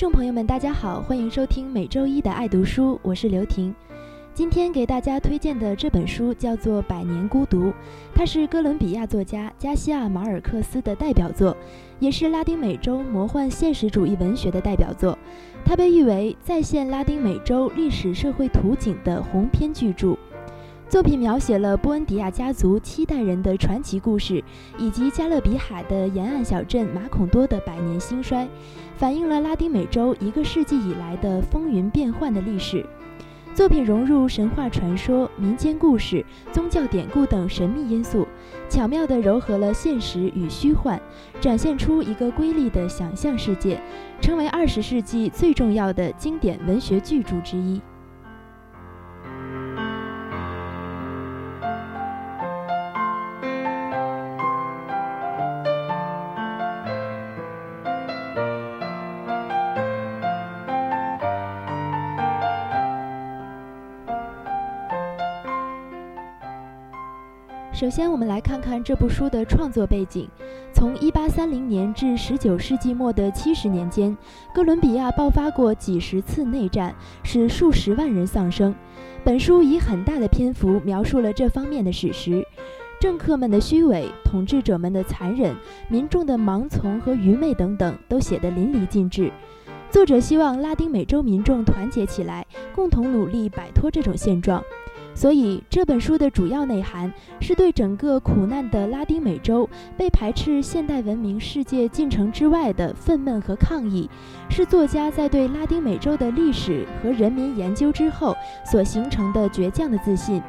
众朋友们，大家好，欢迎收听每周一的爱读书，我是刘婷。今天给大家推荐的这本书叫做《百年孤独》，它是哥伦比亚作家加西亚·马尔克斯的代表作，也是拉丁美洲魔幻现实主义文学的代表作。它被誉为再现拉丁美洲历史社会图景的鸿篇巨著。作品描写了波恩迪亚家族七代人的传奇故事，以及加勒比海的沿岸小镇马孔多的百年兴衰，反映了拉丁美洲一个世纪以来的风云变幻的历史。作品融入神话传说、民间故事、宗教典故等神秘因素，巧妙地糅合了现实与虚幻，展现出一个瑰丽的想象世界，成为二十世纪最重要的经典文学巨著之一。首先，我们来看看这部书的创作背景。从1830年至19世纪末的70年间，哥伦比亚爆发过几十次内战，使数十万人丧生。本书以很大的篇幅描述了这方面的史实，政客们的虚伪、统治者们的残忍、民众的盲从和愚昧等等，都写得淋漓尽致。作者希望拉丁美洲民众团结起来，共同努力摆脱这种现状。所以这本书的主要内涵是对整个苦难的拉丁美洲被排斥现代文明世界进程之外的愤懑和抗议，是作家在对拉丁美洲的历史和人民研究之后所形成的倔强的自信。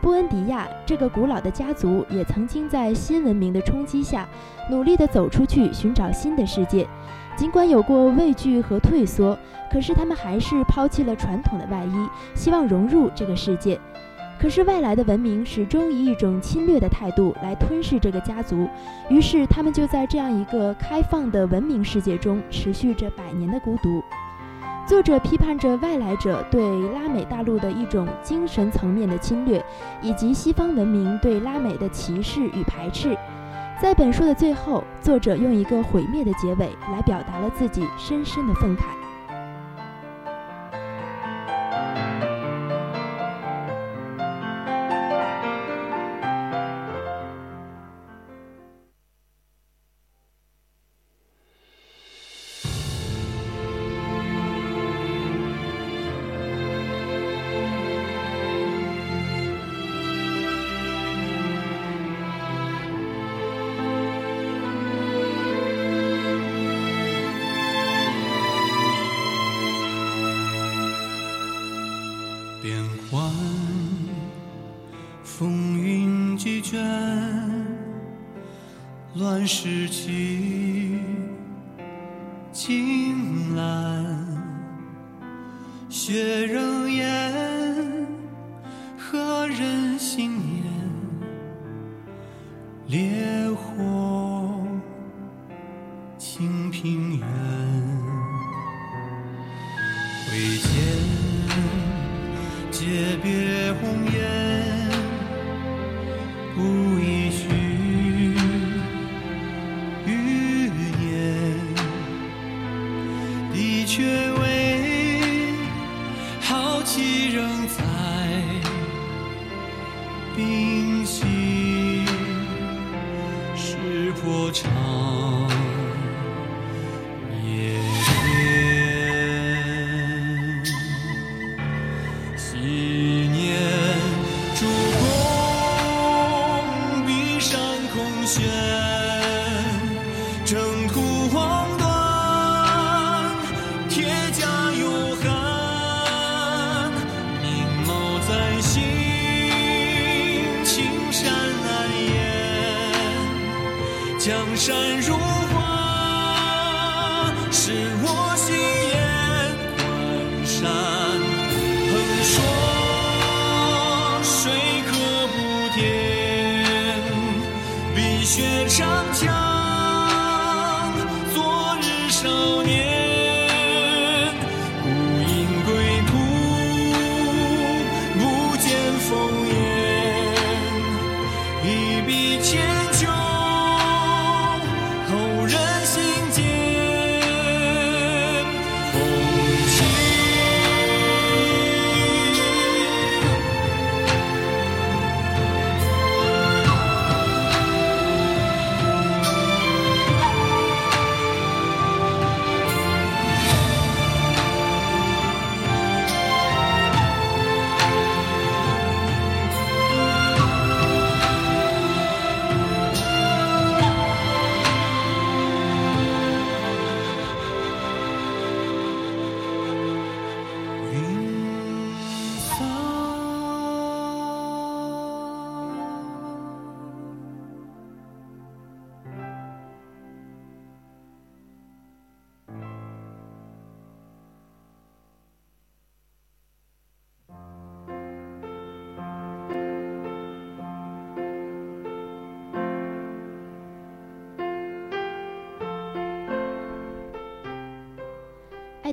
布恩迪亚这个古老的家族也曾经在新文明的冲击下，努力地走出去寻找新的世界，尽管有过畏惧和退缩，可是他们还是抛弃了传统的外衣，希望融入这个世界。可是外来的文明始终以一种侵略的态度来吞噬这个家族，于是他们就在这样一个开放的文明世界中持续着百年的孤独。作者批判着外来者对拉美大陆的一种精神层面的侵略，以及西方文明对拉美的歧视与排斥。在本书的最后，作者用一个毁灭的结尾来表达了自己深深的愤慨。乱世起，青蓝，血仍豪气仍在冰心，石破长。山如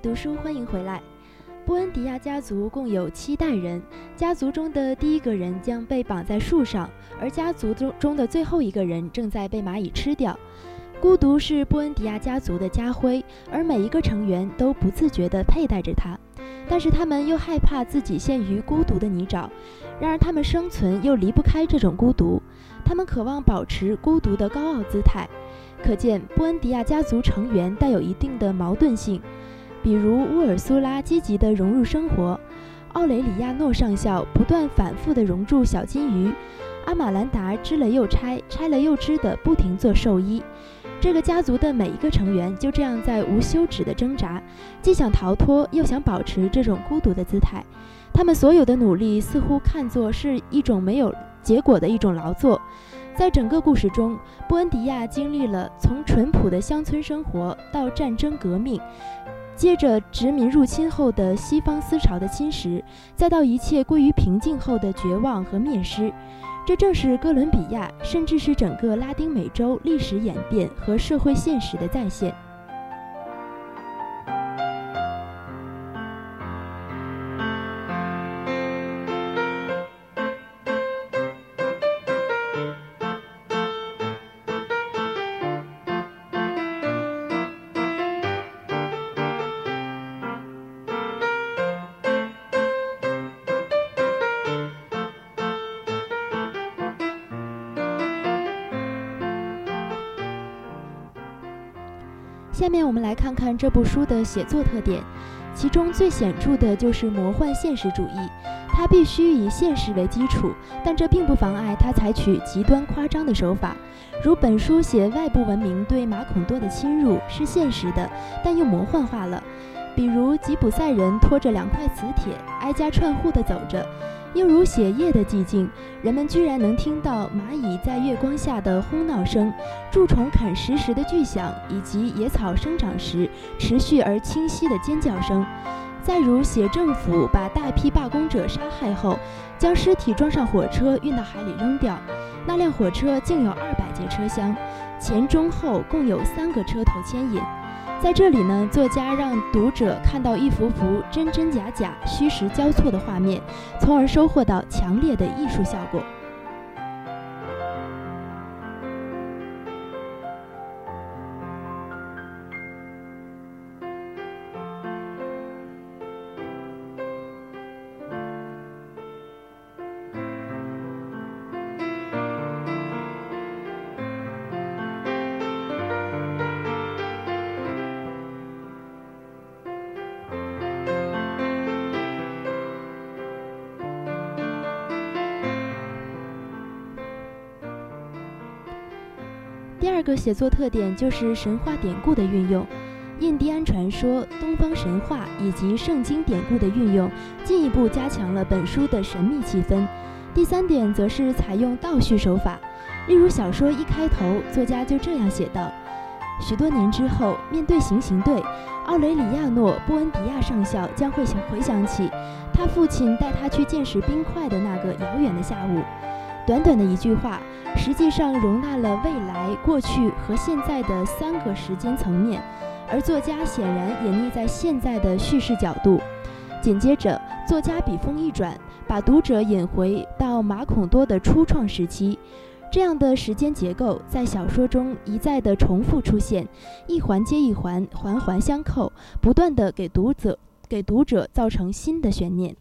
读书，欢迎回来。波恩迪亚家族共有七代人，家族中的第一个人将被绑在树上，而家族中中的最后一个人正在被蚂蚁吃掉。孤独是波恩迪亚家族的家徽，而每一个成员都不自觉地佩戴着它，但是他们又害怕自己陷于孤独的泥沼。然而，他们生存又离不开这种孤独，他们渴望保持孤独的高傲姿态。可见，波恩迪亚家族成员带有一定的矛盾性。比如乌尔苏拉积极地融入生活，奥雷里亚诺上校不断反复地融入小金鱼，阿玛兰达织了又拆，拆了又织的不停做寿衣。这个家族的每一个成员就这样在无休止的挣扎，既想逃脱，又想保持这种孤独的姿态。他们所有的努力似乎看作是一种没有结果的一种劳作。在整个故事中，布恩迪亚经历了从淳朴的乡村生活到战争革命。接着殖民入侵后的西方思潮的侵蚀，再到一切归于平静后的绝望和灭失，这正是哥伦比亚，甚至是整个拉丁美洲历史演变和社会现实的再现。下面我们来看看这部书的写作特点，其中最显著的就是魔幻现实主义。它必须以现实为基础，但这并不妨碍它采取极端夸张的手法。如本书写外部文明对马孔多的侵入是现实的，但又魔幻化了。比如吉普赛人拖着两块磁铁，挨家串户地走着。又如血夜的寂静，人们居然能听到蚂蚁在月光下的哄闹声，蛀虫啃食时的巨响，以及野草生长时持续而清晰的尖叫声。再如写政府把大批罢工者杀害后，将尸体装上火车运到海里扔掉，那辆火车竟有二百节车厢，前中后共有三个车头牵引。在这里呢，作家让读者看到一幅幅真真假假、虚实交错的画面，从而收获到强烈的艺术效果。个写作特点就是神话典故的运用，印第安传说、东方神话以及圣经典故的运用，进一步加强了本书的神秘气氛。第三点则是采用倒叙手法，例如小说一开头，作家就这样写道：许多年之后，面对行刑队，奥雷里亚诺·波恩迪亚上校将会回想起他父亲带他去见识冰块的那个遥远的下午。短短的一句话，实际上容纳了未来、过去和现在的三个时间层面，而作家显然隐匿在现在的叙事角度。紧接着，作家笔锋一转，把读者引回到马孔多的初创时期。这样的时间结构在小说中一再的重复出现，一环接一环，环环相扣，不断的给读者给读者造成新的悬念。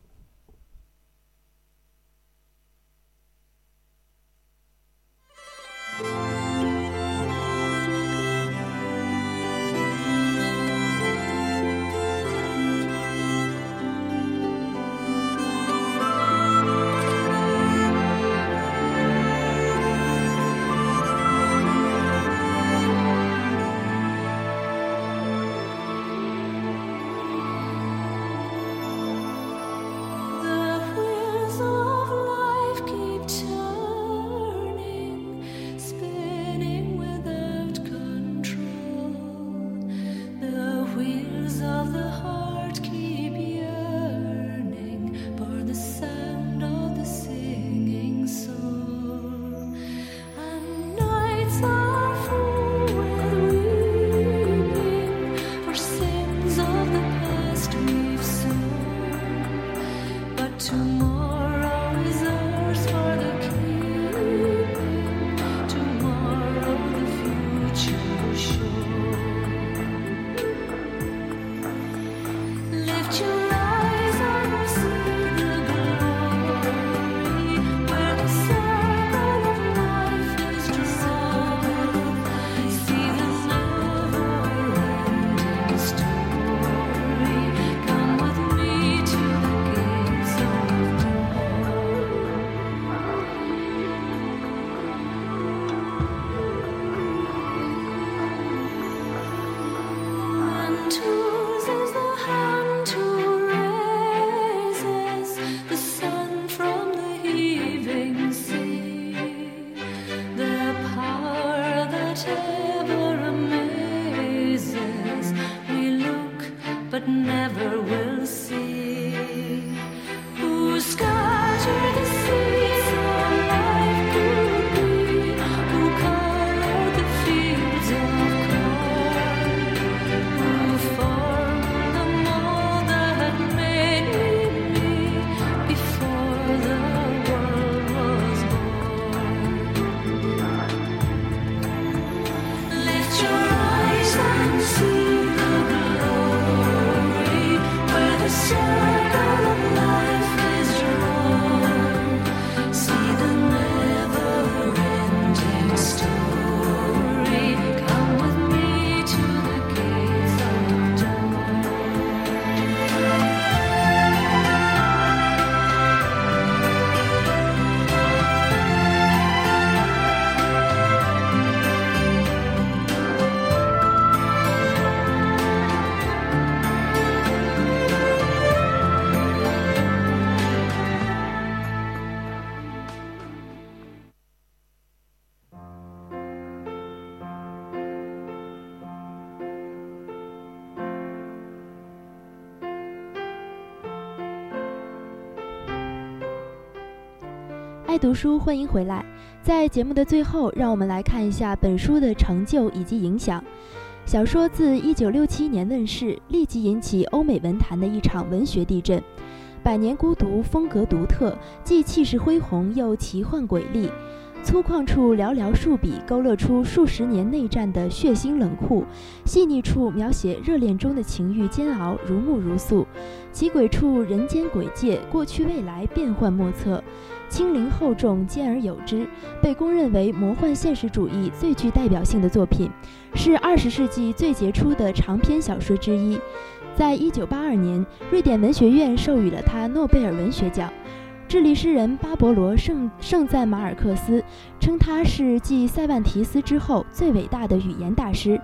爱读书，欢迎回来。在节目的最后，让我们来看一下本书的成就以及影响。小说自1967年问世，立即引起欧美文坛的一场文学地震。《百年孤独》风格独特，既气势恢宏，又奇幻诡异。粗犷处寥寥数笔，勾勒出数十年内战的血腥冷酷；细腻处描写热恋中的情欲煎熬，如沐如素；奇诡处人间诡界，过去未来变幻莫测。轻灵厚重，兼而有之，被公认为魔幻现实主义最具代表性的作品，是二十世纪最杰出的长篇小说之一。在一九八二年，瑞典文学院授予了他诺贝尔文学奖。智利诗人巴勃罗盛盛赞马尔克斯，称他是继塞万提斯之后最伟大的语言大师。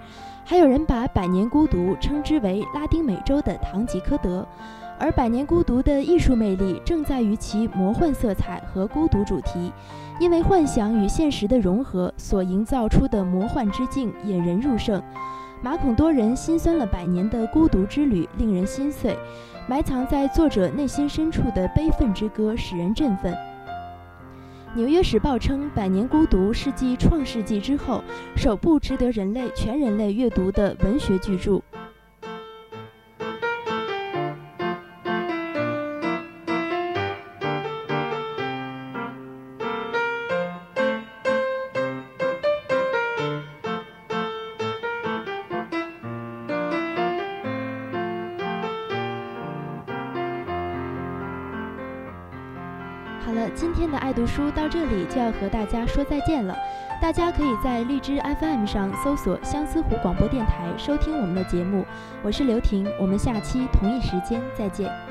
还有人把《百年孤独》称之为拉丁美洲的堂吉诃德。而《百年孤独》的艺术魅力正在于其魔幻色彩和孤独主题，因为幻想与现实的融合所营造出的魔幻之境引人入胜。马孔多人心酸了百年的孤独之旅令人心碎，埋藏在作者内心深处的悲愤之歌使人振奋。《纽约时报》称，《百年孤独》是继《创世纪》之后首部值得人类全人类阅读的文学巨著。今天的爱读书到这里就要和大家说再见了。大家可以在荔枝 FM 上搜索相思湖广播电台收听我们的节目。我是刘婷，我们下期同一时间再见。